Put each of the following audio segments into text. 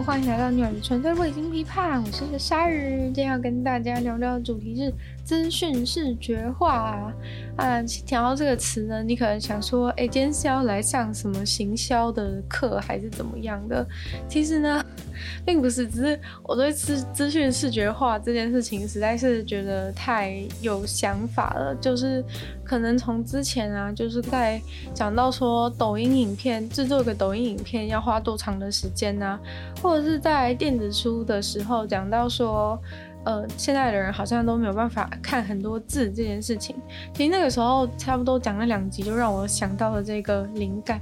欢迎来到女儿的纯粹未经批判，我是个鲨鱼，今天要跟大家聊聊的主题是资讯视觉化啊。讲到这个词呢，你可能想说，哎，今天是要来上什么行销的课，还是怎么样的？其实呢，并不是，只是我对资资讯视觉化这件事情实在是觉得太有想法了，就是。可能从之前啊，就是在讲到说抖音影片制作一个抖音影片要花多长的时间呢？啊，或者是在电子书的时候讲到说，呃，现在的人好像都没有办法看很多字这件事情。其实那个时候差不多讲了两集，就让我想到了这个灵感。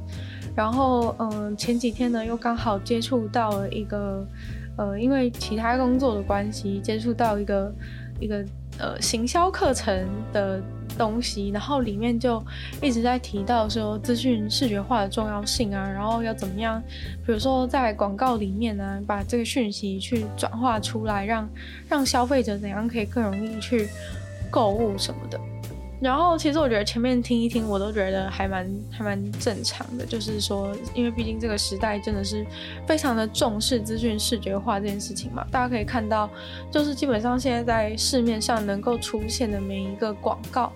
然后，嗯、前几天呢又刚好接触到了一个，呃，因为其他工作的关系，接触到一个一个呃行销课程的。东西，然后里面就一直在提到说资讯视觉化的重要性啊，然后要怎么样，比如说在广告里面呢、把这个讯息去转化出来，让让消费者怎样可以更容易去购物什么的。然后其实我觉得前面听一听，我都觉得还蛮还蛮正常的，就是说，因为毕竟这个时代真的是非常的重视资讯视觉化这件事情嘛。大家可以看到，就是基本上现在在市面上能够出现的每一个广告，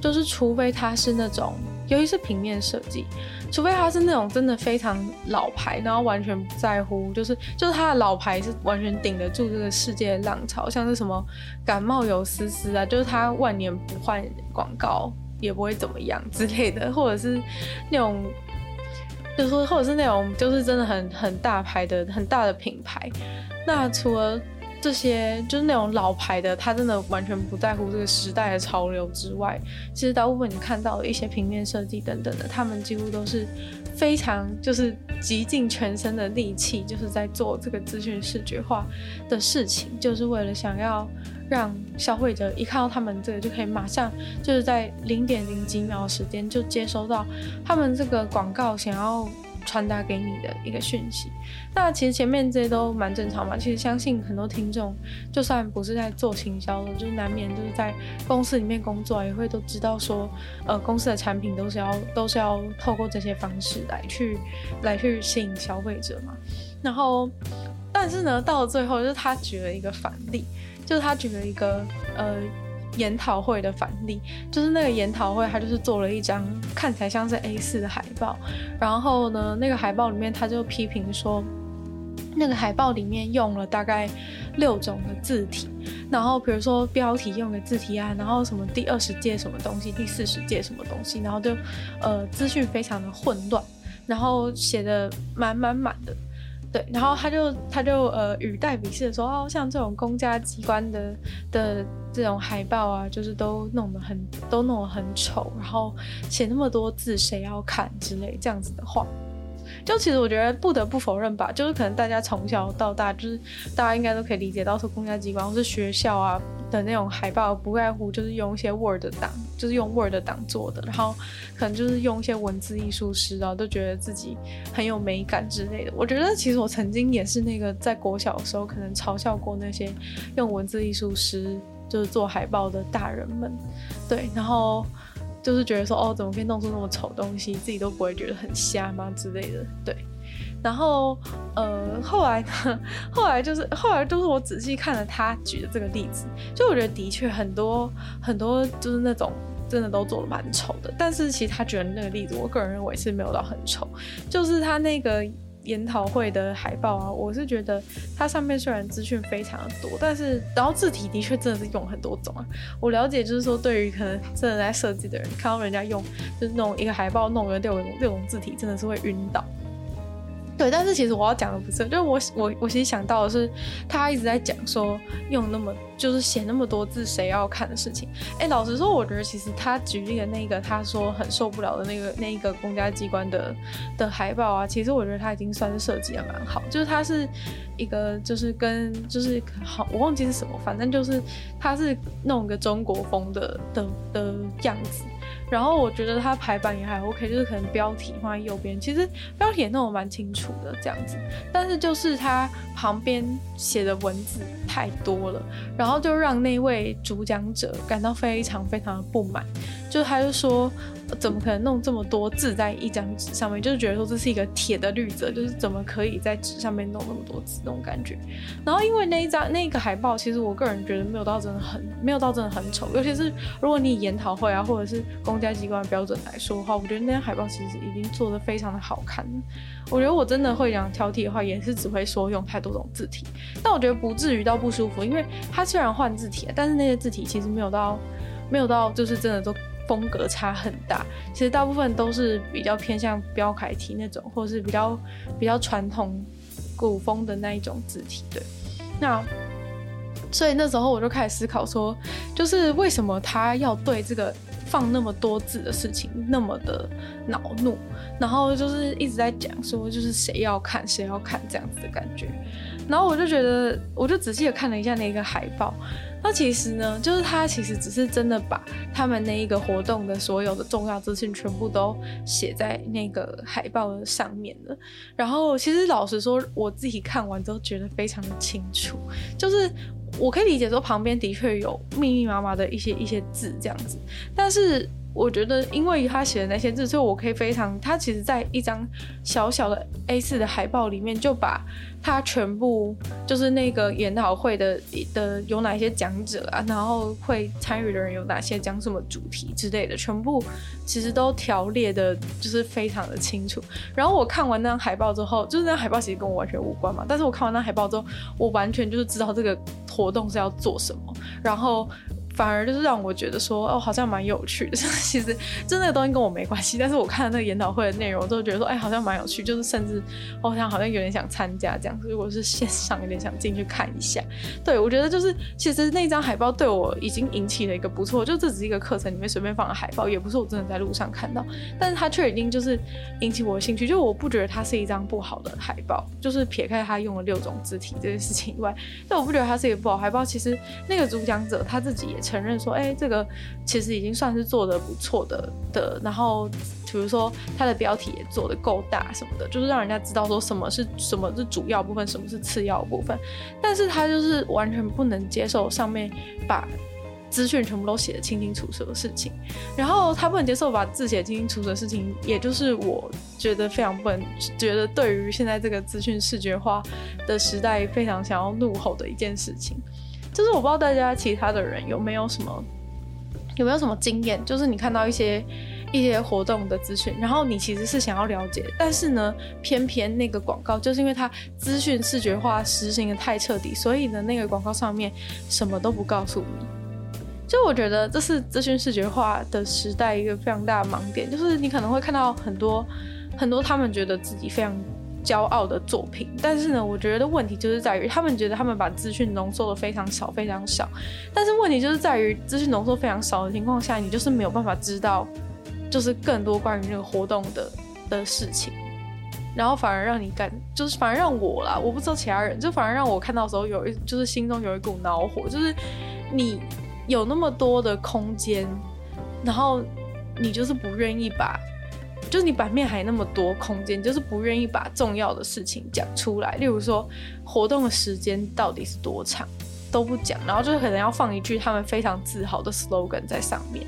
就是除非它是那种。尤其是平面设计，除非他是那种真的非常老牌，然后完全不在乎，就是就是他的老牌是完全顶得住这个世界的浪潮，像是什么感冒有丝丝啊，就是他万年不换广告也不会怎么样之类的，或者是那种，就是说，或者是那种就是真的很很大牌的很大的品牌，那除了。这些就是那种老牌的，他真的完全不在乎这个时代的潮流之外，其实大部分你看到一些平面设计等等的，他们几乎都是非常就是极尽全身的力气，就是在做这个资讯视觉化的事情，就是为了想要让消费者一看到他们这个就可以马上就是在零点零几秒的时间就接收到他们这个广告想要。传达给你的一个讯息，那其实前面这些都蛮正常嘛。其实相信很多听众，就算不是在做行销的，就是难免就是在公司里面工作，也会都知道说，呃，公司的产品都是要都是要透过这些方式来去来去吸引消费者嘛。然后，但是呢，到了最后，就是他举了一个反例，就是他举了一个呃。研讨会的反例，就是那个研讨会，他就是做了一张看起来像是 A4 的海报，然后呢，那个海报里面他就批评说，那个海报里面用了大概六种的字体，然后比如说标题用的字体啊，然后什么第二十届什么东西，第四十届什么东西，然后就呃资讯非常的混乱，然后写的满满满的。对，然后他就他就呃语带鄙视的说，哦，像这种公家机关的的这种海报啊，就是都弄得很都弄得很丑，然后写那么多字，谁要看之类这样子的话。就其实我觉得不得不否认吧，就是可能大家从小到大，就是大家应该都可以理解到，说公家机关或是学校啊的那种海报，不外乎就是用一些 Word 档，就是用 Word 档做的，然后可能就是用一些文字艺术师啊，都觉得自己很有美感之类的。我觉得其实我曾经也是那个在国小的时候，可能嘲笑过那些用文字艺术师就是做海报的大人们，对，然后。就是觉得说哦，怎么可以弄出那么丑东西，自己都不会觉得很瞎吗之类的，对。然后呃，后来呢，后来就是后来就是我仔细看了他举的这个例子，就我觉得的确很多很多就是那种真的都做的蛮丑的，但是其实他举的那个例子，我个人认为是没有到很丑，就是他那个。研讨会的海报啊，我是觉得它上面虽然资讯非常的多，但是然后字体的确真的是用很多种啊。我了解就是说，对于可能真的在设计的人，看到人家用就是弄一个海报弄了六种六种字体，真的是会晕倒。对，但是其实我要讲的不是，就是我我我其实想到的是，他一直在讲说用那么就是写那么多字谁要看的事情。哎，老实说，我觉得其实他举例的那个他说很受不了的那个那一个公家机关的的海报啊，其实我觉得他已经算是设计的蛮好，就是他是一个就是跟就是好我忘记是什么，反正就是他是弄个中国风的的的样子。然后我觉得它排版也还 OK，就是可能标题放在右边，其实标题也弄得蛮清楚的这样子，但是就是它旁边写的文字太多了，然后就让那位主讲者感到非常非常的不满。就他就说。怎么可能弄这么多字在一张纸上面？就是觉得说这是一个铁的律则，就是怎么可以在纸上面弄那么多字那种感觉。然后因为那一张那个海报，其实我个人觉得没有到真的很没有到真的很丑。尤其是如果你以研讨会啊或者是公家机关的标准来说的话，我觉得那张海报其实已经做得非常的好看。我觉得我真的会讲挑剔的话，也是只会说用太多种字体。但我觉得不至于到不舒服，因为它虽然换字体，但是那些字体其实没有到没有到就是真的都。风格差很大，其实大部分都是比较偏向标楷体那种，或者是比较比较传统古风的那一种字体。对，那所以那时候我就开始思考说，就是为什么他要对这个放那么多字的事情那么的恼怒，然后就是一直在讲说，就是谁要看谁要看这样子的感觉。然后我就觉得，我就仔细的看了一下那个海报。那其实呢，就是他其实只是真的把他们那一个活动的所有的重要资讯全部都写在那个海报的上面了。然后其实老实说，我自己看完都觉得非常的清楚，就是我可以理解说旁边的确有密密麻麻的一些一些字这样子，但是。我觉得，因为他写的那些字，所以我可以非常，他其实在一张小小的 A4 的海报里面，就把他全部就是那个研讨会的的有哪些讲者啊，然后会参与的人有哪些，讲什么主题之类的，全部其实都条列的，就是非常的清楚。然后我看完那张海报之后，就是那张海报其实跟我完全无关嘛，但是我看完那海报之后，我完全就是知道这个活动是要做什么，然后。反而就是让我觉得说，哦，好像蛮有趣的。其实，就那个东西跟我没关系，但是我看了那个研讨会的内容，我都觉得说，哎，好像蛮有趣。就是甚至，我想好像有点想参加这样子。如果是线上，有点想进去看一下。对，我觉得就是，其实那张海报对我已经引起了一个不错，就这只是一个课程里面随便放的海报，也不是我真的在路上看到，但是它却已经就是引起我的兴趣。就我不觉得它是一张不好的海报，就是撇开它用了六种字体这件事情以外，但我不觉得它是一个不好海报。其实那个主讲者他自己也。承认说，哎、这个其实已经算是做得不错的的。然后，比如说他的标题也做得够大什么的，就是让人家知道说什么是什么是主要部分，什么是次要部分。但是他就是完全不能接受上面把资讯全部都写得清清楚楚的事情。然后他不能接受把字写清清楚楚的事情，也就是我觉得非常不能觉得对于现在这个资讯视觉化的时代非常想要怒吼的一件事情。就是我不知道大家其他的人有没有什么有没有什么经验，就是你看到一些一些活动的资讯，然后你其实是想要了解，但是呢，偏偏那个广告就是因为它资讯视觉化实行的太彻底，所以呢，那个广告上面什么都不告诉你。就我觉得这是资讯视觉化的时代一个非常大的盲点，就是你可能会看到很多很多他们觉得自己非常。骄傲的作品，但是呢，我觉得问题就是在于他们觉得他们把资讯浓缩的非常少，非常少。但是问题就是在于资讯浓缩非常少的情况下，你就是没有办法知道，就是更多关于那个活动的的事情，然后反而让你感，就是反而让我啦，我不知道其他人，就反而让我看到的时候有一，就是心中有一股恼火，就是你有那么多的空间，然后你就是不愿意把。就是你版面还那么多空间，就是不愿意把重要的事情讲出来。例如说，活动的时间到底是多长都不讲，然后就是可能要放一句他们非常自豪的 slogan 在上面。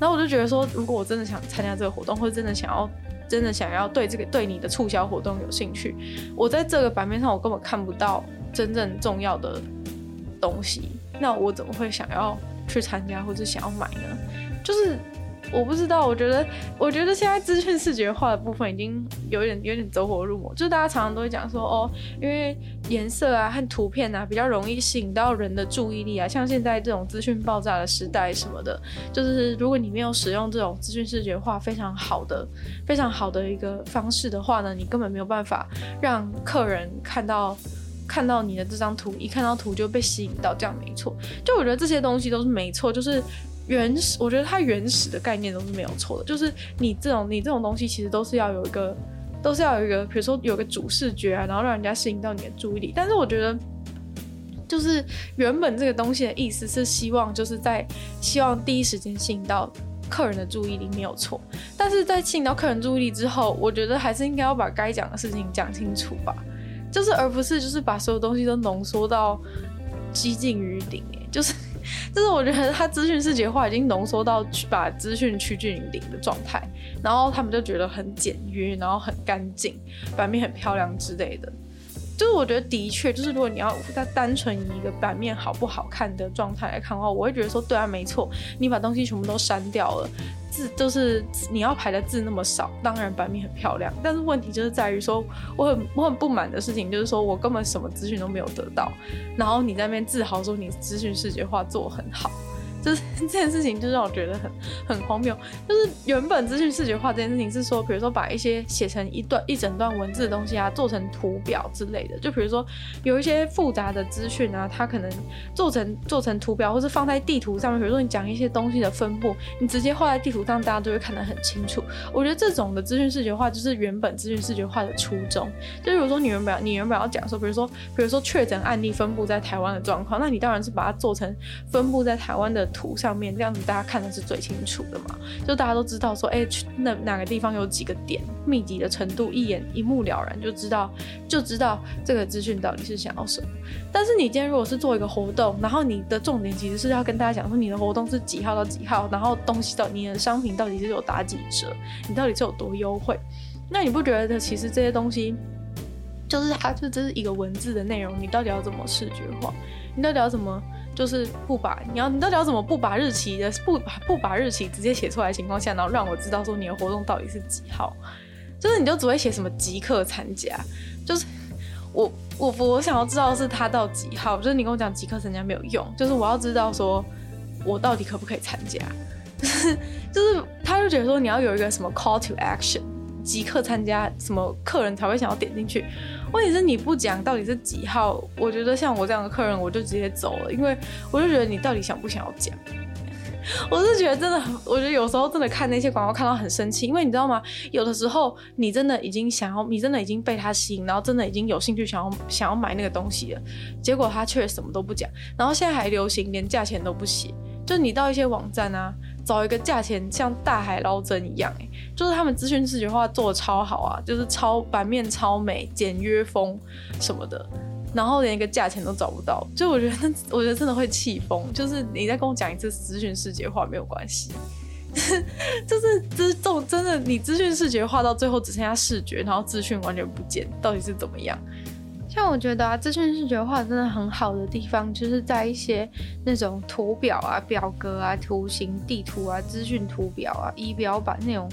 然后我就觉得说，如果我真的想参加这个活动，或者真的想要真的想要对这个对你的促销活动有兴趣，我在这个版面上我根本看不到真正重要的东西，那我怎么会想要去参加或者想要买呢？就是。我不知道，我觉得，我觉得现在资讯视觉化的部分已经有点有点走火入魔。就是大家常常都会讲说，哦，因为颜色啊和图片啊比较容易吸引到人的注意力啊。像现在这种资讯爆炸的时代什么的，就是如果你没有使用这种资讯视觉化非常好的、非常好的一个方式的话呢，你根本没有办法让客人看到看到你的这张图，一看到图就被吸引到，这样没错。就我觉得这些东西都是没错，就是。原始，我觉得它原始的概念都是没有错的，就是你这种你这种东西其实都是要有一个，都是要有一个，比如说有个主视觉啊，然后让人家吸引到你的注意力。但是我觉得，就是原本这个东西的意思是希望就是在希望第一时间吸引到客人的注意力没有错，但是在吸引到客人注意力之后，我觉得还是应该要把该讲的事情讲清楚吧，就是而不是就是把所有东西都浓缩到几近于顶，就是。就是我觉得他资讯视觉化已经浓缩到把资讯趋近于零的状态，然后他们就觉得很简约，然后很干净，版面很漂亮之类的。就是我觉得的确，就是如果你要在单纯以一个版面好不好看的状态来看的话，我会觉得说，对啊，没错，你把东西全部都删掉了，字就是你要排的字那么少，当然版面很漂亮。但是问题就是在于说，我很我很不满的事情就是说我根本什么资讯都没有得到，然后你在那边自豪说你资讯视觉化做很好。就是 这件事情，就让我觉得很很荒谬。就是原本资讯视觉化这件事情是说，比如说把一些写成一段一整段文字的东西啊，做成图表之类的。就比如说有一些复杂的资讯啊，它可能做成做成图表，或是放在地图上面。比如说你讲一些东西的分布，你直接画在地图上，大家都会看得很清楚。我觉得这种的资讯视觉化，就是原本资讯视觉化的初衷。就比如说你原本你原本要讲说，比如说比如说确诊案例分布在台湾的状况，那你当然是把它做成分布在台湾的。图上面这样子，大家看的是最清楚的嘛？就大家都知道说，哎、欸，那哪个地方有几个点，密集的程度一眼一目了然，就知道就知道这个资讯到底是想要什么。但是你今天如果是做一个活动，然后你的重点其实是要跟大家讲说，你的活动是几号到几号，然后东西到你的商品到底是有打几折，你到底是有多优惠？那你不觉得其实这些东西就是它就这是一个文字的内容，你到底要怎么视觉化？你到底要怎么？就是不把你要你到底要怎么不把日期的不把不把日期直接写出来的情况下，然后让我知道说你的活动到底是几号？就是你就只会写什么即刻参加，就是我我我想要知道是他到几号，就是你跟我讲即刻参加没有用，就是我要知道说我到底可不可以参加，就是就是他就觉得说你要有一个什么 call to action，即刻参加什么客人才会想要点进去。问题是你不讲到底是几号，我觉得像我这样的客人，我就直接走了，因为我就觉得你到底想不想要讲？我是觉得真的，我觉得有时候真的看那些广告看到很生气，因为你知道吗？有的时候你真的已经想要，你真的已经被他吸引，然后真的已经有兴趣想要想要买那个东西了，结果他却什么都不讲，然后现在还流行连价钱都不写，就你到一些网站啊。找一个价钱像大海捞针一样，哎，就是他们资讯视觉化做的超好啊，就是超版面超美，简约风什么的，然后连一个价钱都找不到，就我觉得，我觉得真的会气疯。就是你再跟我讲一次资讯视觉化没有关系，就是这种真的，你资讯视觉化到最后只剩下视觉，然后资讯完全不见，到底是怎么样？像我觉得啊，资讯视觉化真的很好的地方，就是在一些那种图表啊、表格啊、图形、地图啊、资讯图表啊、仪表板那种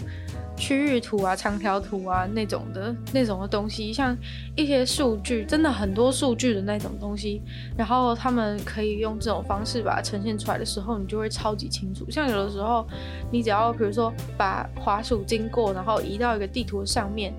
区域图啊、长条图啊那种的那种的东西，像一些数据，真的很多数据的那种东西，然后他们可以用这种方式把它呈现出来的时候，你就会超级清楚。像有的时候，你只要比如说把滑鼠经过，然后移到一个地图上面。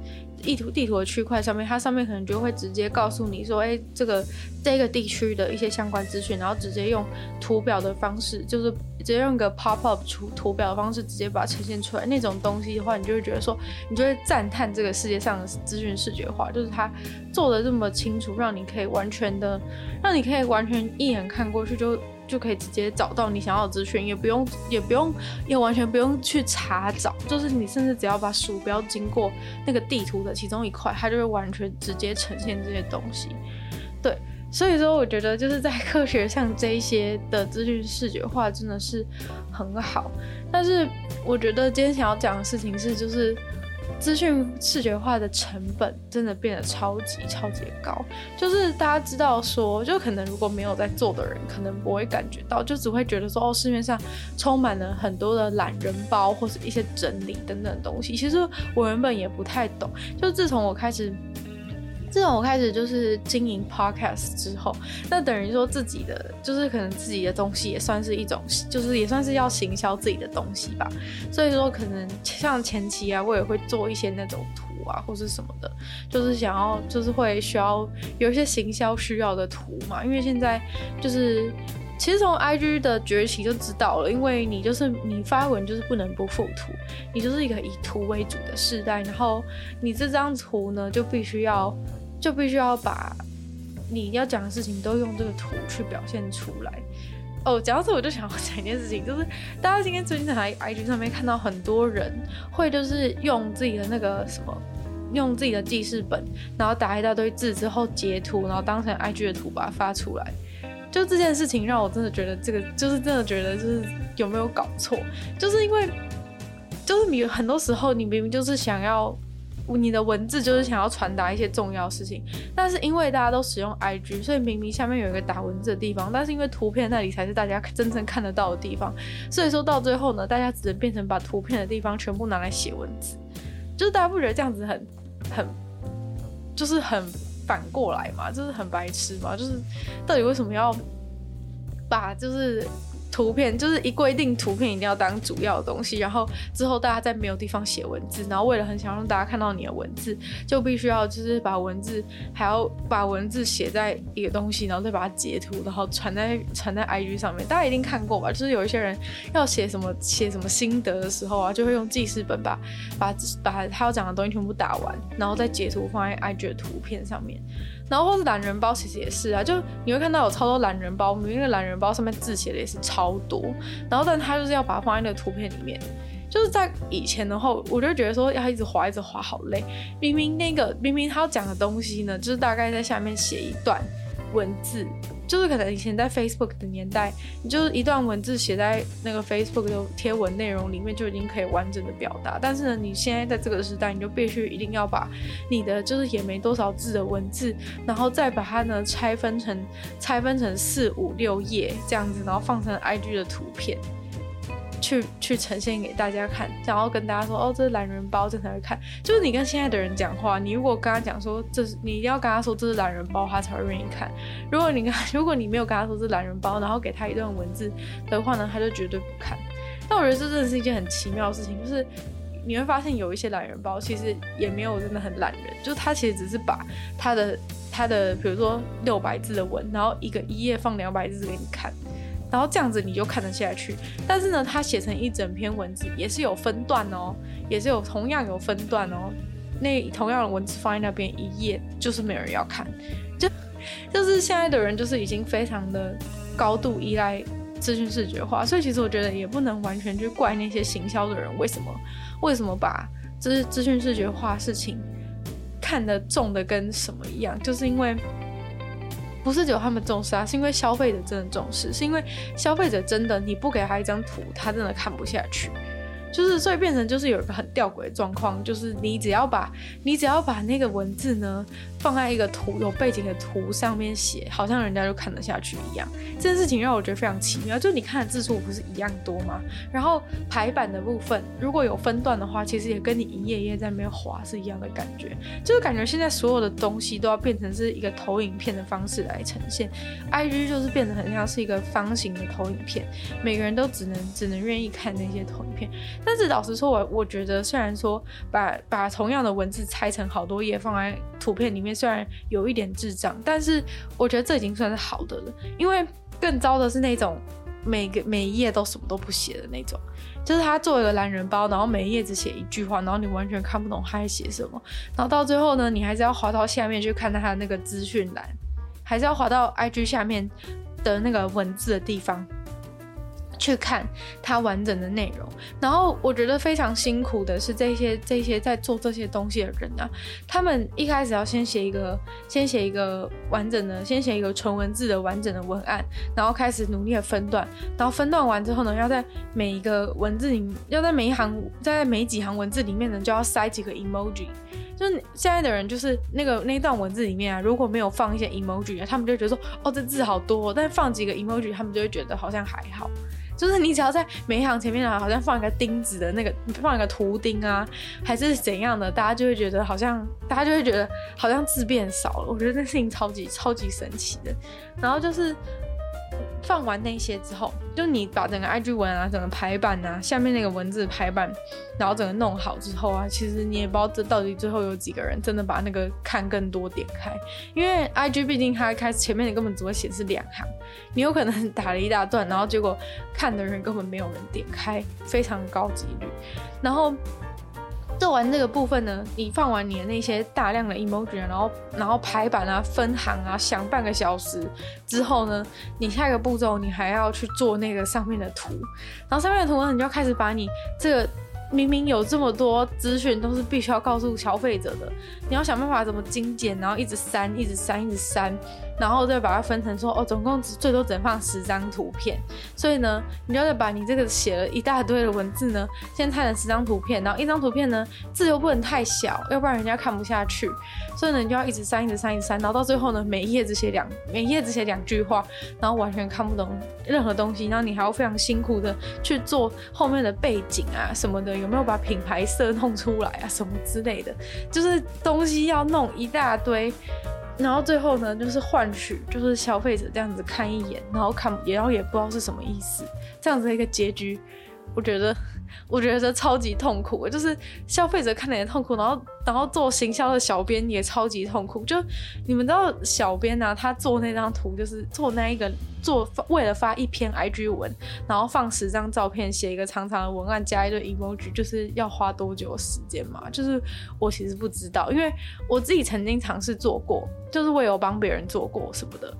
地图地图的区块上面，它上面可能就会直接告诉你说，哎、这个这个地区的一些相关资讯，然后直接用图表的方式，就是直接用个 pop up 图图表的方式，直接把它呈现出来。那种东西的话，你就会觉得说，你就会赞叹这个世界上的资讯视觉化，就是它做的这么清楚，让你可以完全的，让你可以完全一眼看过去就。就可以直接找到你想要的资讯，也不用，也不用，也完全不用去查找，就是你甚至只要把鼠标经过那个地图的其中一块，它就会完全直接呈现这些东西。对，所以说我觉得就是在科学上这一些的资讯视觉化真的是很好，但是我觉得今天想要讲的事情是就是。资讯视觉化的成本真的变得超级超级高，就是大家知道说，就可能如果没有在做的人，可能不会感觉到，就只会觉得说，哦，市面上充满了很多的懒人包或是一些整理等等东西。其实我原本也不太懂，就自从我开始。自从我开始就是经营 podcast 之后，那等于说自己的就是可能自己的东西也算是一种，就是也算是要行销自己的东西吧。所以说可能像前期啊，我也会做一些那种图啊，或是什么的，就是想要就是会需要有一些行销需要的图嘛。因为现在就是其实从 IG 的崛起就知道了，因为你就是你发文就是不能不附图，你就是一个以图为主的时代，然后你这张图呢就必须要。就必须要把你要讲的事情都用这个图去表现出来。哦，讲到这我就想要讲一件事情，就是大家今天最近在 IG 上面看到很多人会就是用自己的那个什么，用自己的记事本，然后打一大堆字之后截图，然后当成 IG 的图把它发出来。就这件事情让我真的觉得这个就是真的觉得就是有没有搞错？就是因为就是你很多时候你明明就是想要。你的文字就是想要传达一些重要事情，但是因为大家都使用 IG，所以明明下面有一个打文字的地方，但是因为图片那里才是大家真正看得到的地方，所以说到最后呢，大家只能变成把图片的地方全部拿来写文字，就是大家不觉得这样子很很就是很反过来嘛，就是很白痴嘛，就是到底为什么要把就是。图片就是一规定，图片一定要当主要的东西，然后之后大家再没有地方写文字，然后为了很想让大家看到你的文字，就必须要就是把文字还要把文字写在一个东西，然后再把它截图，然后传在传在 IG 上面。大家一定看过吧？就是有一些人要写什么写什么心得的时候啊，就会用记事本把把把他要讲的东西全部打完，然后再截图放在 IG 的图片上面。然后或是懒人包，其实也是啊，就你会看到有超多懒人包，明明那个懒人包上面字写的也是超多，然后但他就是要把它放在那个图片里面，就是在以前的话，我就觉得说要一直滑一直滑好累，明明那个明明他要讲的东西呢，就是大概在下面写一段文字。就是可能以前在 Facebook 的年代，你就是一段文字写在那个 Facebook 的贴文内容里面就已经可以完整的表达。但是呢，你现在在这个时代，你就必须一定要把你的就是也没多少字的文字，然后再把它呢拆分成拆分成四五六页这样子，然后放成 IG 的图片。去去呈现给大家看，然后跟大家说哦，这是懒人包，这才会看。就是你跟现在的人讲话，你如果跟他讲说这是，你一定要跟他说这是懒人包，他才会愿意看。如果你跟 如果你没有跟他说这是懒人包，然后给他一段文字的话呢，他就绝对不看。但我觉得这真的是一件很奇妙的事情，就是你会发现有一些懒人包其实也没有真的很懒人，就是他其实只是把他的他的比如说六百字的文，然后一个一页放两百字给你看。然后这样子你就看得下去，但是呢，他写成一整篇文字也是有分段哦，也是有同样有分段哦。那同样的文字放在那边一页，就是没有人要看，就就是现在的人就是已经非常的高度依赖资讯视觉化，所以其实我觉得也不能完全去怪那些行销的人为什么为什么把就是资讯视觉化事情看得重的跟什么一样，就是因为。不是只有他们重视啊，是因为消费者真的重视，是因为消费者真的你不给他一张图，他真的看不下去。就是，所以变成就是有一个很吊诡的状况，就是你只要把你只要把那个文字呢放在一个图有背景的图上面写，好像人家就看得下去一样。这件事情让我觉得非常奇妙，就你看的字数不是一样多吗？然后排版的部分如果有分段的话，其实也跟你一页一页在那边滑是一样的感觉，就是感觉现在所有的东西都要变成是一个投影片的方式来呈现。IG 就是变得很像是一个方形的投影片，每个人都只能只能愿意看那些投影片。但是老实说，我我觉得虽然说把把同样的文字拆成好多页放在图片里面，虽然有一点智障，但是我觉得这已经算是好的了。因为更糟的是那种每个每一页都什么都不写的那种，就是他做一个懒人包，然后每一页只写一句话，然后你完全看不懂他在写什么，然后到最后呢，你还是要滑到下面去看他的那个资讯栏，还是要滑到 IG 下面的那个文字的地方。去看它完整的内容，然后我觉得非常辛苦的是这些这些在做这些东西的人啊，他们一开始要先写一个，先写一个完整的，先写一个纯文字的完整的文案，然后开始努力的分段，然后分段完之后呢，要在每一个文字里，要在每一行，在每几行文字里面呢，就要塞几个 emoji。就是现在的人，就是那个那段文字里面啊，如果没有放一些 emoji 啊，他们就觉得说，哦，这字好多哦，但放几个 emoji，他们就会觉得好像还好。就是你只要在每一行前面啊，好像放一个钉子的那个，放一个图钉啊，还是怎样的，大家就会觉得好像，大家就会觉得好像字变少了。我觉得这事情超级超级神奇的。然后就是。放完那些之后，就你把整个 IG 文啊，整个排版啊，下面那个文字排版，然后整个弄好之后啊，其实你也不知道这到底最后有几个人真的把那个看更多点开，因为 IG 毕竟它开始前面你根本只会显示两行，你有可能打了一大段，然后结果看的人根本没有人点开，非常高几率，然后。做完这个部分呢，你放完你的那些大量的 emoji，然后然后排版啊、分行啊，想半个小时之后呢，你下一个步骤你还要去做那个上面的图，然后上面的图呢，你就要开始把你这个明明有这么多资讯都是必须要告诉消费者的，你要想办法怎么精简，然后一直删、一直删、一直删，然后再把它分成说哦，总共最多只能放十张图片，所以呢，你就要把你这个写了一大堆的文字呢，先拆成十张图片，然后一张图片呢字又不能太小，要不然人家看不下去，所以呢，你就要一直删，一直删，一直删，然后到最后呢，每一页只写两，每一页只写两句话，然后完全看不懂任何东西，然后你还要非常辛苦的去做后面的背景啊什么的，有没有把品牌色弄出来啊什么之类的，就是东西要弄一大堆。然后最后呢，就是换取就是消费者这样子看一眼，然后看然后也不知道是什么意思，这样子的一个结局，我觉得。我觉得超级痛苦，就是消费者看的也痛苦，然后然后做行销的小编也超级痛苦。就你们知道，小编啊，他做那张图就是做那一个做为了发一篇 IG 文，然后放十张照片，写一个长长的文案，加一堆 emoji，就是要花多久时间嘛？就是我其实不知道，因为我自己曾经尝试做过，就是我有帮别人做过什么的。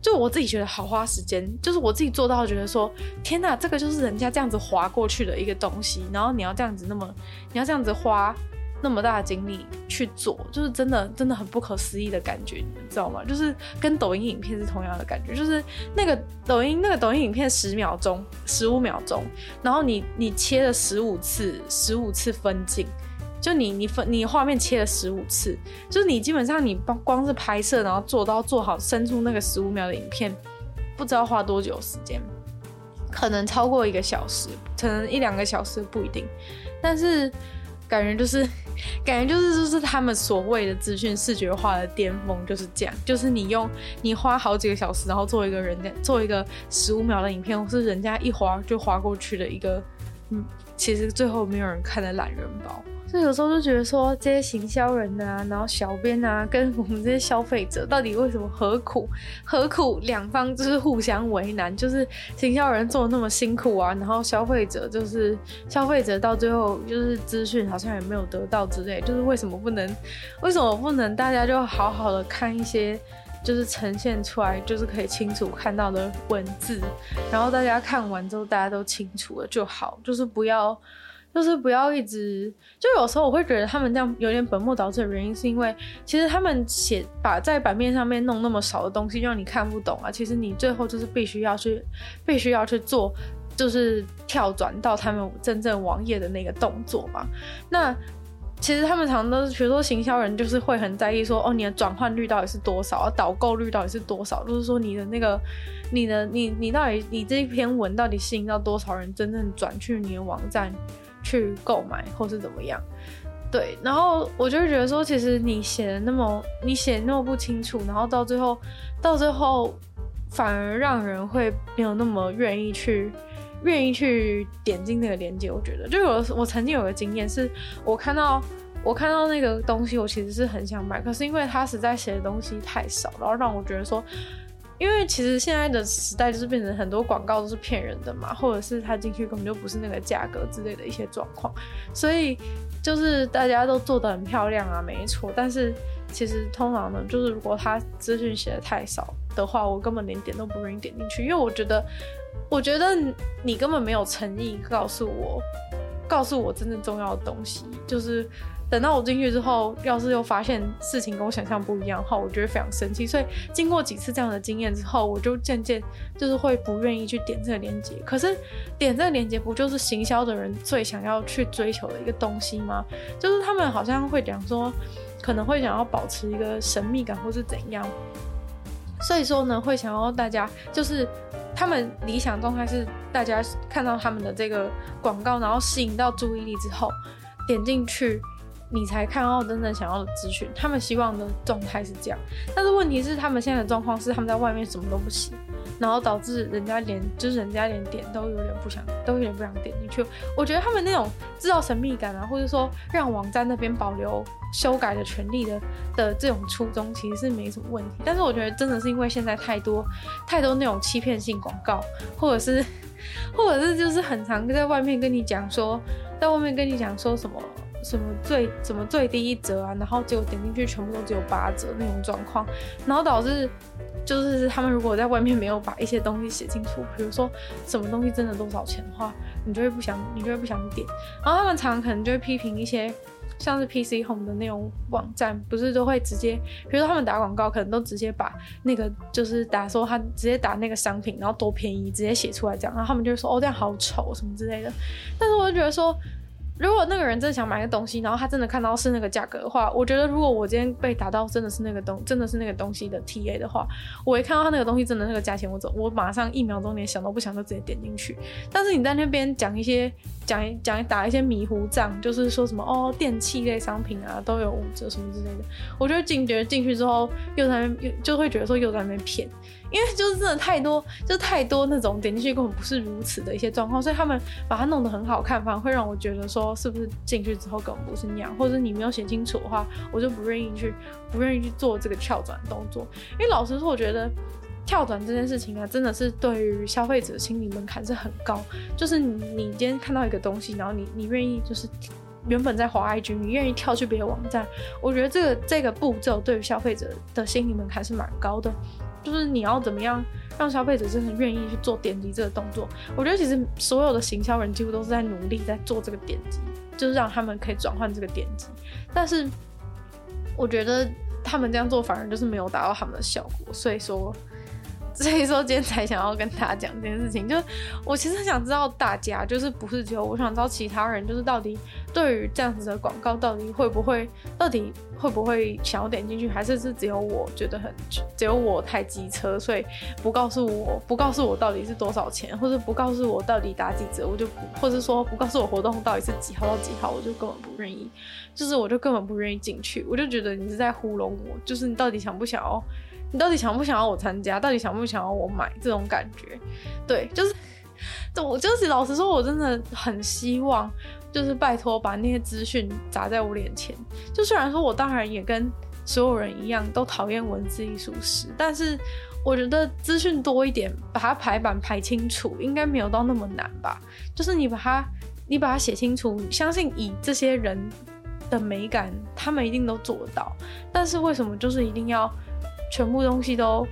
就我自己觉得好花时间，就是我自己做到觉得说，天哪，这个就是人家这样子滑过去的一个东西，然后你要这样子那么，你要这样子花那么大的精力去做，就是真的真的很不可思议的感觉，你知道吗？就是跟抖音影片是同样的感觉，就是那个抖音那个抖音影片十秒钟、十五秒钟，然后你你切了十五次，十五次分镜。就你你分你画面切了十五次，就是你基本上你光光是拍摄，然后做到做好伸出那个十五秒的影片，不知道花多久时间，可能超过一个小时，可能一两个小时不一定。但是感觉就是感觉就是就是他们所谓的资讯视觉化的巅峰就是这样，就是你用你花好几个小时，然后做一个人家做一个十五秒的影片，是人家一划就划过去的一个，嗯，其实最后没有人看的懒人包。所以有时候就觉得说，这些行销人啊，然后小编啊，跟我们这些消费者，到底为什么何苦何苦两方就是互相为难？就是行销人做的那么辛苦啊，然后消费者就是消费者到最后就是资讯好像也没有得到之类，就是为什么不能为什么不能大家就好好的看一些就是呈现出来就是可以清楚看到的文字，然后大家看完之后大家都清楚了就好，就是不要。就是不要一直，就有时候我会觉得他们这样有点本末倒置的原因，是因为其实他们写把在版面上面弄那么少的东西，让你看不懂啊。其实你最后就是必须要去，必须要去做，就是跳转到他们真正网页的那个动作嘛。那其实他们常常都是，比如说行销人就是会很在意说，哦，你的转换率到底是多少？导购率到底是多少？就是说你的那个，你的你你到底你这一篇文到底吸引到多少人真正转去你的网站？去购买或是怎么样，对，然后我就会觉得说，其实你写的那么，你写那么不清楚，然后到最后，到最后反而让人会没有那么愿意去，愿意去点进那个链接。我觉得，就有我曾经有个经验，是我看到我看到那个东西，我其实是很想买，可是因为他实在写的东西太少，然后让我觉得说。因为其实现在的时代就是变成很多广告都是骗人的嘛，或者是他进去根本就不是那个价格之类的一些状况，所以就是大家都做得很漂亮啊，没错。但是其实通常呢，就是如果他资讯写的太少的话，我根本连点都不愿意点进去，因为我觉得，我觉得你根本没有诚意告诉我，告诉我真正重要的东西，就是。等到我进去之后，要是又发现事情跟我想象不一样的话，我觉得非常生气。所以经过几次这样的经验之后，我就渐渐就是会不愿意去点这个链接。可是点这个链接不就是行销的人最想要去追求的一个东西吗？就是他们好像会讲说，可能会想要保持一个神秘感或是怎样。所以说呢，会想要大家就是他们理想状态是大家看到他们的这个广告，然后吸引到注意力之后点进去。你才看到真正想要的资讯，他们希望的状态是这样，但是问题是他们现在的状况是他们在外面什么都不行，然后导致人家连就是人家连点都有点不想，都有点不想点进去。我觉得他们那种制造神秘感啊，或者说让网站那边保留修改的权利的的这种初衷，其实是没什么问题。但是我觉得真的是因为现在太多太多那种欺骗性广告，或者是或者是就是很常在外面跟你讲说，在外面跟你讲说什么。什么最什么最低一折啊，然后结果点进去全部都只有八折那种状况，然后导致就是他们如果在外面没有把一些东西写清楚，比如说什么东西真的多少钱的话，你就会不想，你就会不想点。然后他们常可能就会批评一些像是 PC Home 的那种网站，不是都会直接，比如说他们打广告，可能都直接把那个就是打说他直接打那个商品，然后多便宜，直接写出来这样，然后他们就说哦，这样好丑什么之类的。但是我就觉得说。如果那个人真的想买个东西，然后他真的看到是那个价格的话，我觉得如果我今天被打到真的是那个东，真的是那个东西的 TA 的话，我一看到他那个东西真的那个价钱，我走，我马上一秒钟连想都不想就直接点进去。但是你在那边讲一些讲讲打一些迷糊仗，就是说什么哦电器类商品啊都有五折什么之类的，我觉得进觉得进去之后又在那边又就会觉得说又在那边骗。因为就是真的太多，就是太多那种点进去根本不是如此的一些状况，所以他们把它弄得很好看，反而会让我觉得说是不是进去之后根本不是那样，或者是你没有写清楚的话，我就不愿意去，不愿意去做这个跳转动作。因为老实说，我觉得跳转这件事情啊，真的是对于消费者心理门槛是很高。就是你今天看到一个东西，然后你你愿意就是原本在滑 IG，你愿意跳去别的网站，我觉得这个这个步骤对于消费者的心理门槛是蛮高的。就是你要怎么样让消费者真的愿意去做点击这个动作？我觉得其实所有的行销人几乎都是在努力在做这个点击，就是让他们可以转换这个点击。但是我觉得他们这样做反而就是没有达到他们的效果。所以说，所以说今天才想要跟大家讲这件事情。就是我其实想知道大家，就是不是只有我想知道其他人，就是到底对于这样子的广告，到底会不会到底。会不会想要点进去，还是是只有我觉得很，只有我太机车，所以不告诉我，不告诉我到底是多少钱，或者不告诉我到底打几折，我就不，或者说不告诉我活动到底是几号到几号，我就根本不愿意，就是我就根本不愿意进去，我就觉得你是在糊弄我，就是你到底想不想要，你到底想不想要我参加，到底想不想要我买这种感觉，对，就是，我就是老实说，我真的很希望。就是拜托把那些资讯砸在我脸前。就虽然说我当然也跟所有人一样都讨厌文字艺术史，但是我觉得资讯多一点，把它排版排清楚，应该没有到那么难吧？就是你把它你把它写清楚，相信以这些人的美感，他们一定都做到。但是为什么就是一定要全部东西都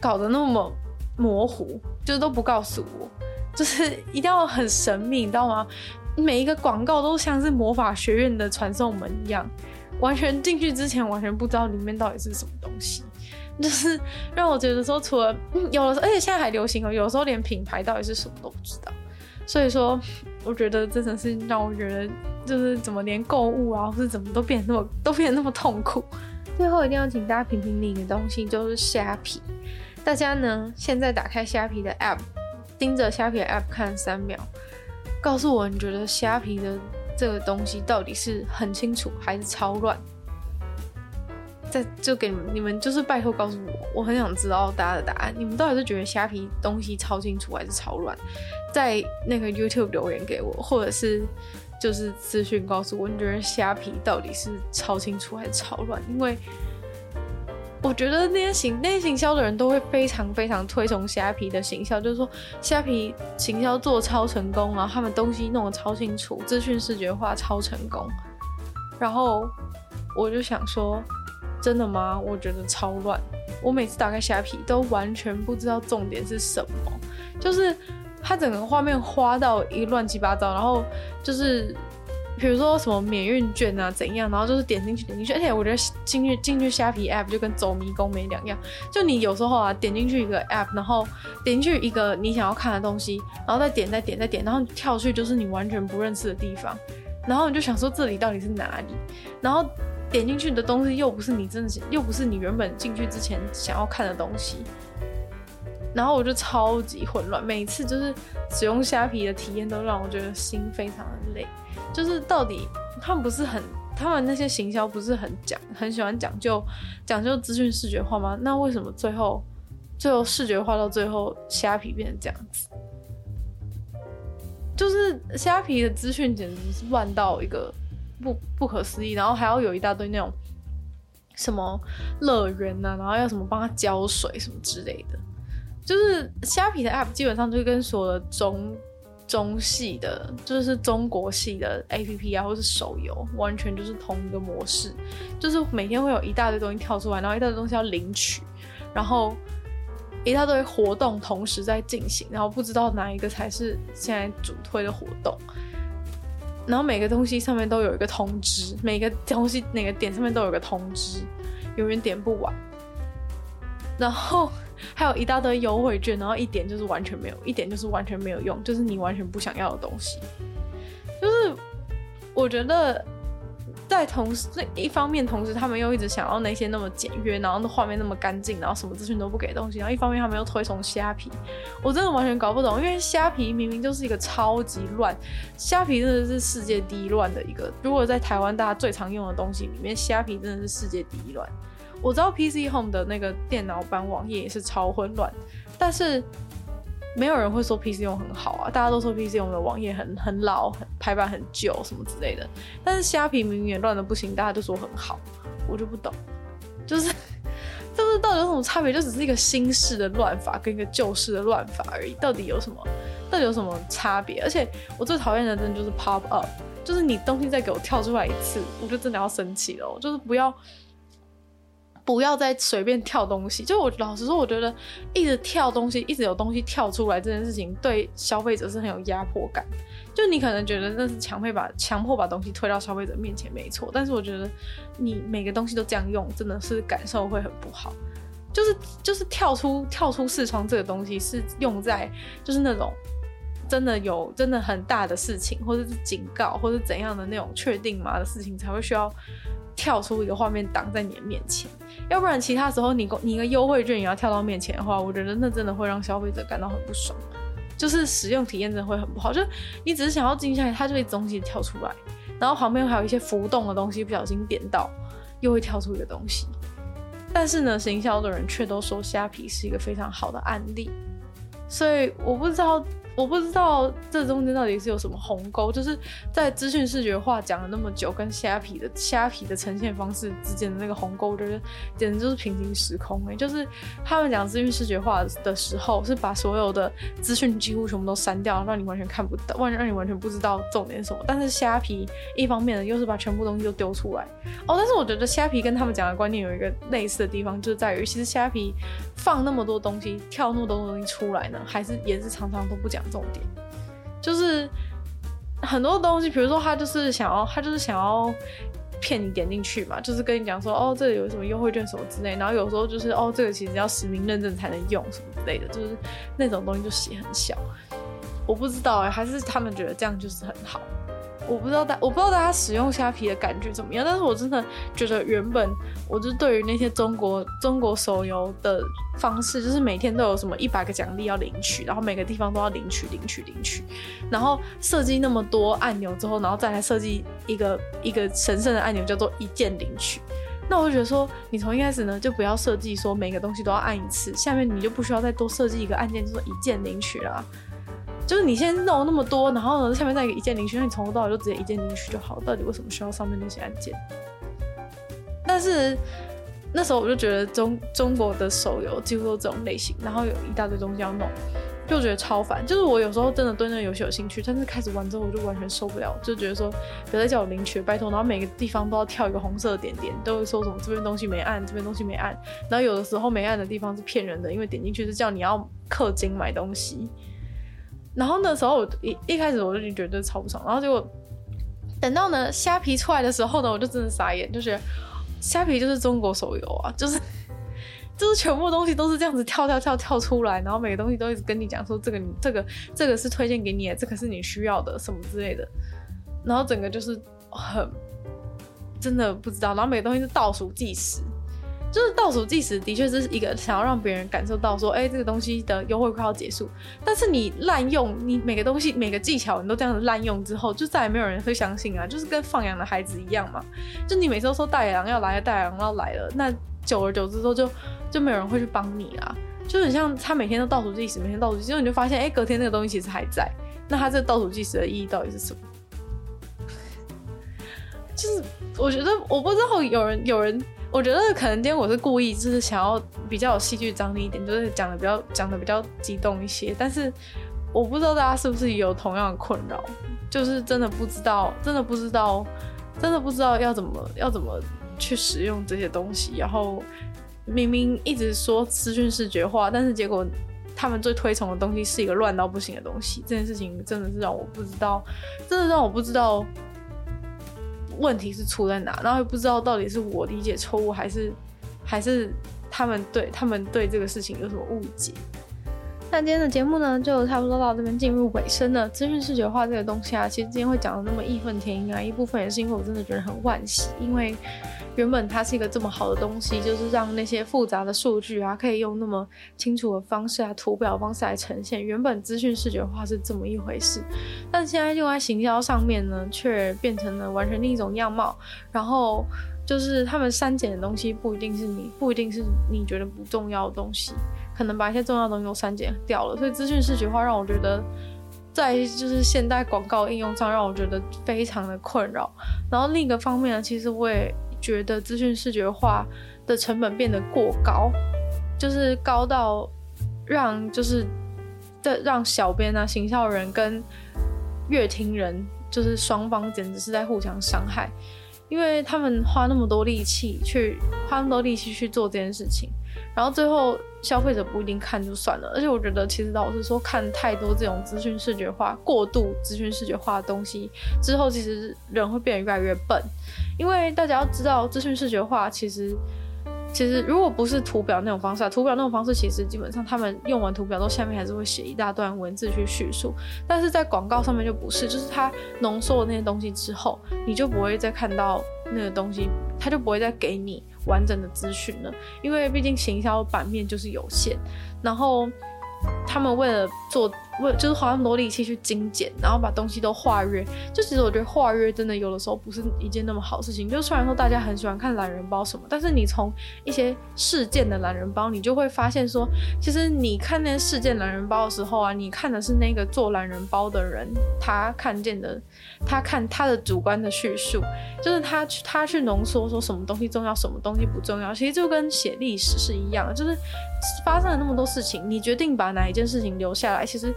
搞得那么模糊，就是都不告诉我，就是一定要很神秘，你知道吗？每一个广告都像是魔法学院的传送门一样，完全进去之前完全不知道里面到底是什么东西，就是让我觉得说，除了有的时候，而且现在还流行哦，有时候连品牌到底是什么都不知道。所以说，我觉得真的是让我觉得，就是怎么连购物啊，或是怎么都变得那么都变得那么痛苦。最后一定要请大家评评你的东西就是虾皮，大家呢现在打开虾皮的 App，盯着虾皮的 App 看三秒。告诉我，你觉得虾皮的这个东西到底是很清楚还是超乱？再就给，你们就是拜托告诉我，我很想知道大家的答案。你们到底是觉得虾皮东西超清楚还是超乱？在那个 YouTube 留言给我，或者是就是资讯告诉我，你觉得虾皮到底是超清楚还是超乱？因为。我觉得那些行那些行销的人都会非常非常推崇虾皮的行销，就是说虾皮行销做超成功，然后他们东西弄得超清楚，资讯视觉化超成功。然后我就想说，真的吗？我觉得超乱。我每次打开虾皮都完全不知道重点是什么，就是它整个画面花到一乱七八糟，然后就是。比如说什么免运券啊怎样，然后就是点进去点进去，而且我觉得进去进去虾皮 app 就跟走迷宫没两样。就你有时候啊点进去一个 app，然后点进去一个你想要看的东西，然后再点再点再点，然后跳去就是你完全不认识的地方，然后你就想说这里到底是哪里？然后点进去的东西又不是你真的，又不是你原本进去之前想要看的东西，然后我就超级混乱，每次就是使用虾皮的体验都让我觉得心非常的累。就是到底他们不是很，他们那些行销不是很讲，很喜欢讲究讲究资讯视觉化吗？那为什么最后最后视觉化到最后虾皮变成这样子？就是虾皮的资讯简直是乱到一个不不可思议，然后还要有一大堆那种什么乐园呐，然后要什么帮他浇水什么之类的，就是虾皮的 app 基本上就跟所有的中。中系的，就是中国系的 APP 啊，或是手游，完全就是同一个模式，就是每天会有一大堆东西跳出来，然后一大堆东西要领取，然后一大堆活动同时在进行，然后不知道哪一个才是现在主推的活动。然后每个东西上面都有一个通知，每个东西哪个点上面都有一个通知，永远点不完。然后还有一大堆优惠券，然后一点就是完全没有，一点就是完全没有用，就是你完全不想要的东西。就是我觉得。在同时，这一方面，同时他们又一直想要那些那么简约，然后那画面那么干净，然后什么资讯都不给东西。然后一方面，他们又推崇虾皮，我真的完全搞不懂。因为虾皮明明就是一个超级乱，虾皮真的是世界第一乱的一个。如果在台湾大家最常用的东西里面，虾皮真的是世界第一乱。我知道 PC Home 的那个电脑版网页也是超混乱，但是。没有人会说 PC 用很好啊，大家都说 PC Home 的网页很很老，很排版很旧什么之类的。但是虾皮明明也乱的不行，大家都说很好，我就不懂，就是就是到底有什么差别？就只是一个新式的乱法跟一个旧式的乱法而已，到底有什么？到底有什么差别？而且我最讨厌的真的就是 pop up，就是你东西再给我跳出来一次，我就真的要生气了，我就是不要。不要再随便跳东西。就我老实说，我觉得一直跳东西，一直有东西跳出来这件事情，对消费者是很有压迫感。就你可能觉得那是强迫把强迫把东西推到消费者面前，没错。但是我觉得你每个东西都这样用，真的是感受会很不好。就是就是跳出跳出视窗这个东西，是用在就是那种真的有真的很大的事情，或者是警告，或者怎样的那种确定嘛的事情，才会需要。跳出一个画面挡在你的面前，要不然其他时候你你一个优惠券也要跳到面前的话，我觉得那真的会让消费者感到很不爽，就是使用体验真的会很不好。就你只是想要静下来，它就会东西跳出来，然后旁边还有一些浮动的东西，不小心点到又会跳出一个东西。但是呢，行销的人却都说虾皮是一个非常好的案例，所以我不知道。我不知道这中间到底是有什么鸿沟，就是在资讯视觉化讲了那么久，跟虾皮的虾皮的呈现方式之间的那个鸿沟，我觉得简直就是平行时空哎、就是他们讲资讯视觉化的时候，是把所有的资讯几乎全部都删掉，让你完全看不到，完全让你完全不知道重点是什么。但是虾皮一方面呢，又是把全部东西都丢出来哦。但是我觉得虾皮跟他们讲的观念有一个类似的地方，就是在于其实虾皮放那么多东西，跳那么多东西出来呢，还是也是常常都不讲。重点。就是很多东西，比如说他就是想要，他就是想要骗你点进去嘛，就是跟你讲说哦，这里有什么优惠券什么之类，然后有时候就是哦，这个其实要实名认证才能用什么之类的，就是那种东西就写很小，我不知道哎、还是他们觉得这样就是很好。我不知道大我不知道大家使用虾皮的感觉怎么样，但是我真的觉得原本我就对于那些中国中国手游的方式，就是每天都有什么一百个奖励要领取，然后每个地方都要领取领取领取，然后设计那么多按钮之后，然后再来设计一个一个神圣的按钮叫做一键领取。那我就觉得说，你从一开始呢就不要设计说每个东西都要按一次，下面你就不需要再多设计一个按键，就是一键领取了。就是你先弄那么多，然后呢，下面再一键领取，那你从头到尾就直接一键领取就好。到底为什么需要上面那些按键？但是那时候我就觉得中中国的手游几乎都这种类型，然后有一大堆东西要弄，就觉得超烦。就是我有时候真的对那个游戏有兴趣，但是开始玩之后我就完全受不了，就觉得说别再叫我领取，拜托。然后每个地方都要跳一个红色的点点，都会说什么这边东西没按，这边东西没按。然后有的时候没按的地方是骗人的，因为点进去是叫你要氪金买东西。然后那时候我一一开始我就觉得超不爽，然后结果等到呢虾皮出来的时候呢，我就真的傻眼，就觉得虾皮就是中国手游啊，就是就是全部东西都是这样子跳跳跳跳出来，然后每个东西都一直跟你讲说这个你这个这个是推荐给你的，这个是你需要的什么之类的，然后整个就是很真的不知道，然后每个东西是倒数计时。就是倒数计时的确是一个想要让别人感受到说，哎、欸，这个东西的优惠快要结束。但是你滥用，你每个东西每个技巧你都这样子滥用之后，就再也没有人会相信啊！就是跟放羊的孩子一样嘛。就你每次都说大野狼要来了，大野狼要来了，那久而久之之后就就没有人会去帮你啊。就很像他每天都倒数计时，每天倒数计时，之后你就发现，哎、隔天那个东西其实还在。那他这个倒数计时的意义到底是什么？就是我觉得我不知道有人有人。我觉得可能今天我是故意，就是想要比较有戏剧张力一点，就是讲的比较讲的比较激动一些。但是我不知道大家是不是有同样的困扰，就是真的不知道，真的不知道，真的不知道要怎么要怎么去使用这些东西。然后明明一直说资讯视觉化，但是结果他们最推崇的东西是一个乱到不行的东西。这件事情真的是让我不知道，真的让我不知道问题是出在哪，然后又不知道到底是我理解错误，还是还是他们对他们对这个事情有什么误解。那今天的节目呢，就差不多到这边进入尾声了。资讯视觉化这个东西啊，其实今天会讲的那么义愤填膺啊，一部分也是因为我真的觉得很惋惜，因为原本它是一个这么好的东西，就是让那些复杂的数据啊，可以用那么清楚的方式啊，图表方式来呈现。原本资讯视觉化是这么一回事，但现在用在行销上面呢，却变成了完全另一种样貌。然后就是他们删减的东西，不一定是你，不一定是你觉得不重要的东西。可能把一些重要的东西都删减掉了，所以资讯视觉化让我觉得，在就是现代广告应用上让我觉得非常的困扰。然后另一个方面呢，其实我也觉得资讯视觉化的成本变得过高，就是高到让就是的让小编啊、行销人跟乐听人就是双方简直是在互相伤害，因为他们花那么多力气去花那么多力气去做这件事情，然后最后。消费者不一定看就算了，而且我觉得其实老实说，看太多这种资讯视觉化、过度资讯视觉化的东西之后，其实人会变得越来越笨。因为大家要知道，资讯视觉化其实其实如果不是图表那种方式，啊图表那种方式其实基本上他们用完图表之后，下面还是会写一大段文字去叙述。但是在广告上面就不是，就是它浓缩了那些东西之后，你就不会再看到那个东西，它就不会再给你。完整的资讯了，因为毕竟行销版面就是有限，然后他们为了做。为就是花那么多力气去精简，然后把东西都化约。就其实我觉得化约真的有的时候不是一件那么好事情。就虽然说大家很喜欢看懒人包什么，但是你从一些事件的懒人包，你就会发现说，其实你看那些事件懒人包的时候啊，你看的是那个做懒人包的人他看见的，他看他的主观的叙述，就是他去他去浓缩说什么东西重要，什么东西不重要。其实就跟写历史是一样的，就是发生了那么多事情，你决定把哪一件事情留下来，其实。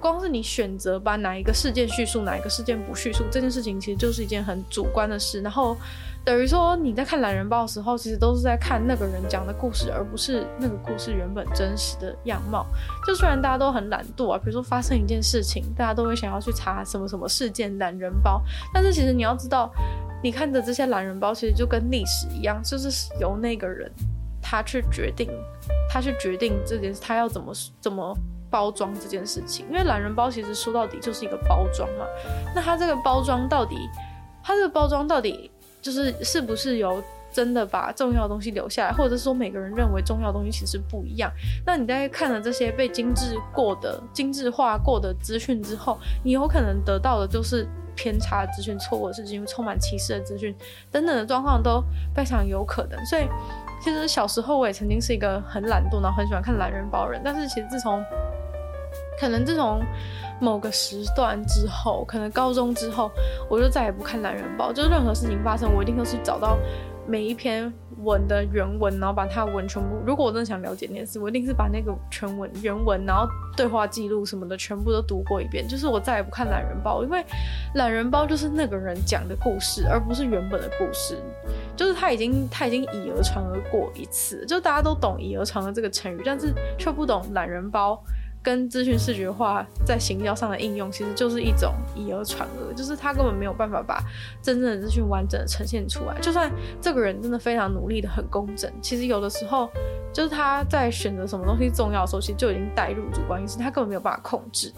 光是你选择把哪一个事件叙述，哪一个事件不叙述，这件事情其实就是一件很主观的事。然后等于说你在看懒人包的时候，其实都是在看那个人讲的故事，而不是那个故事原本真实的样貌。就虽然大家都很懒惰啊，比如说发生一件事情，大家都会想要去查什么什么事件懒人包，但是其实你要知道，你看的这些懒人包其实就跟历史一样，就是由那个人他去决定，他去决定这件事，他要怎么怎么。包装这件事情，因为懒人包其实说到底就是一个包装嘛。那它这个包装到底，它这个包装到底就是是不是有真的把重要的东西留下来，或者是说每个人认为重要的东西其实不一样？那你在看了这些被精致过的、精致化过的资讯之后，你有可能得到的就是偏差资讯、错误的资讯、充满歧视的资讯等等的状况都非常有可能。所以，其实小时候我也曾经是一个很懒惰，然后很喜欢看懒人包人，但是其实自从可能自从某个时段之后，可能高中之后，我就再也不看懒人包。就是任何事情发生，我一定都是找到每一篇文的原文，然后把它文全部。如果我真的想了解那件事，我一定是把那个全文原文，然后对话记录什么的全部都读过一遍。就是我再也不看懒人包，因为懒人包就是那个人讲的故事，而不是原本的故事。就是他已经他已经以讹传讹过一次，就大家都懂以讹传讹这个成语，但是却不懂懒人包。跟资讯视觉化在行销上的应用，其实就是一种以讹传讹，就是他根本没有办法把真正的资讯完整的呈现出来。就算这个人真的非常努力的很工整，其实有的时候就是他在选择什么东西重要的时候，其实就已经带入主观意识，他根本没有办法控制。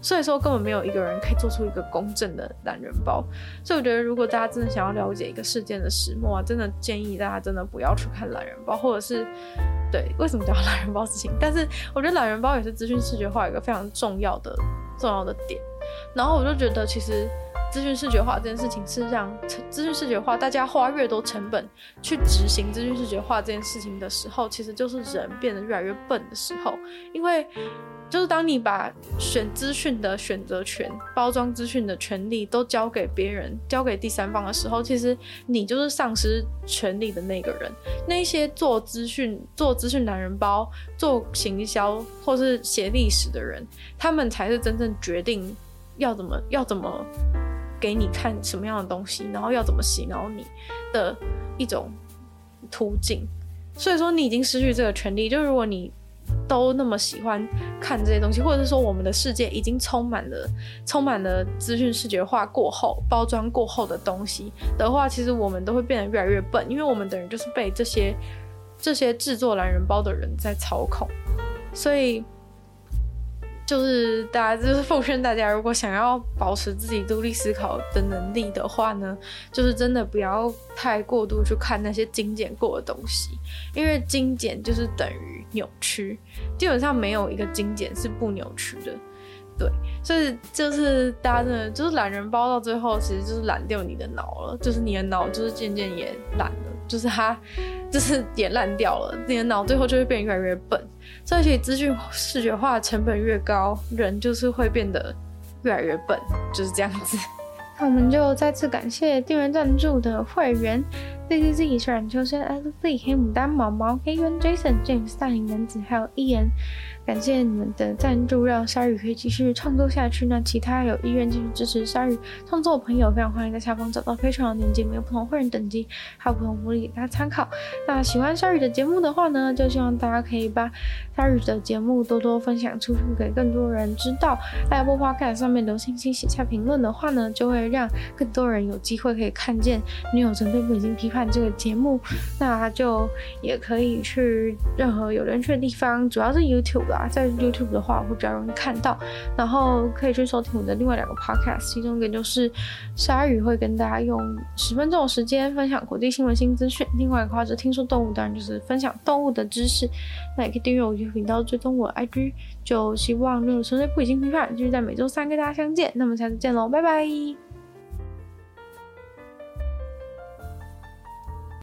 所以说根本没有一个人可以做出一个公正的懒人包。所以我觉得，如果大家真的想要了解一个事件的始末啊，真的建议大家真的不要去看懒人包，或者是。对，为什么叫懒人包事情？但是我觉得懒人包也是资讯视觉化一个非常重要的重要的点。然后我就觉得，其实资讯视觉化这件事情是让资讯视觉化大家花越多成本去执行资讯视觉化这件事情的时候，其实就是人变得越来越笨的时候，因为。就是当你把选资讯的选择权、包装资讯的权利都交给别人、交给第三方的时候，其实你就是丧失权利的那个人。那些做资讯、做资讯男人包、做行销或是写历史的人，他们才是真正决定要怎么、要怎么给你看什么样的东西，然后要怎么洗脑你的一种途径。所以说，你已经失去这个权利。就如果你都那么喜欢看这些东西，或者是说我们的世界已经充满了充满了资讯视觉化过后包装过后的东西的话，其实我们都会变得越来越笨，因为我们等于就是被这些这些制作懒人包的人在操控，所以。就是大家，就是奉劝大家，如果想要保持自己独立思考的能力的话呢，就是真的不要太过度去看那些精简过的东西，因为精简就是等于扭曲，基本上没有一个精简是不扭曲的。对，所以就是大家真的就是懒人包到最后，其实就是懒掉你的脑了，就是你的脑就是渐渐也懒了，就是它就是也烂掉了，你的脑最后就会变越来越笨。所以，其实资讯视觉化成本越高，人就是会变得越来越笨，就是这样子。那我们就再次感谢订阅赞助的会员：Z Z Z、小冉秋生、L Z、黑牡丹、毛毛、黑渊、Jason、James、大龄男子，还有伊言。感谢你们的赞助，让鲨鱼可以继续创作下去。那其他有意愿继续支持鲨鱼创作的朋友，非常欢迎在下方找到非常的链接，没有不同会员等级，还有不同福利给大家参考。那喜欢鲨鱼的节目的话呢，就希望大家可以把鲨鱼的节目多多分享出去，给更多人知道。在 Apple Podcast 上面留星星、写下评论的话呢，就会让更多人有机会可以看见《女友曾对不理性批判》这个节目。那就也可以去任何有人去的地方，主要是 YouTube 啦。在 YouTube 的话，会比较容易看到，然后可以去收听我的另外两个 Podcast，其中一个就是鲨鱼会跟大家用十分钟的时间分享国际新闻新资讯，另外一个话就听说动物，当然就是分享动物的知识。那也可以订阅我 YouTube 频道，追踪我的 IG。就希望女友纯粹不理性批判，继续在每周三跟大家相见。那么下次见喽，拜拜。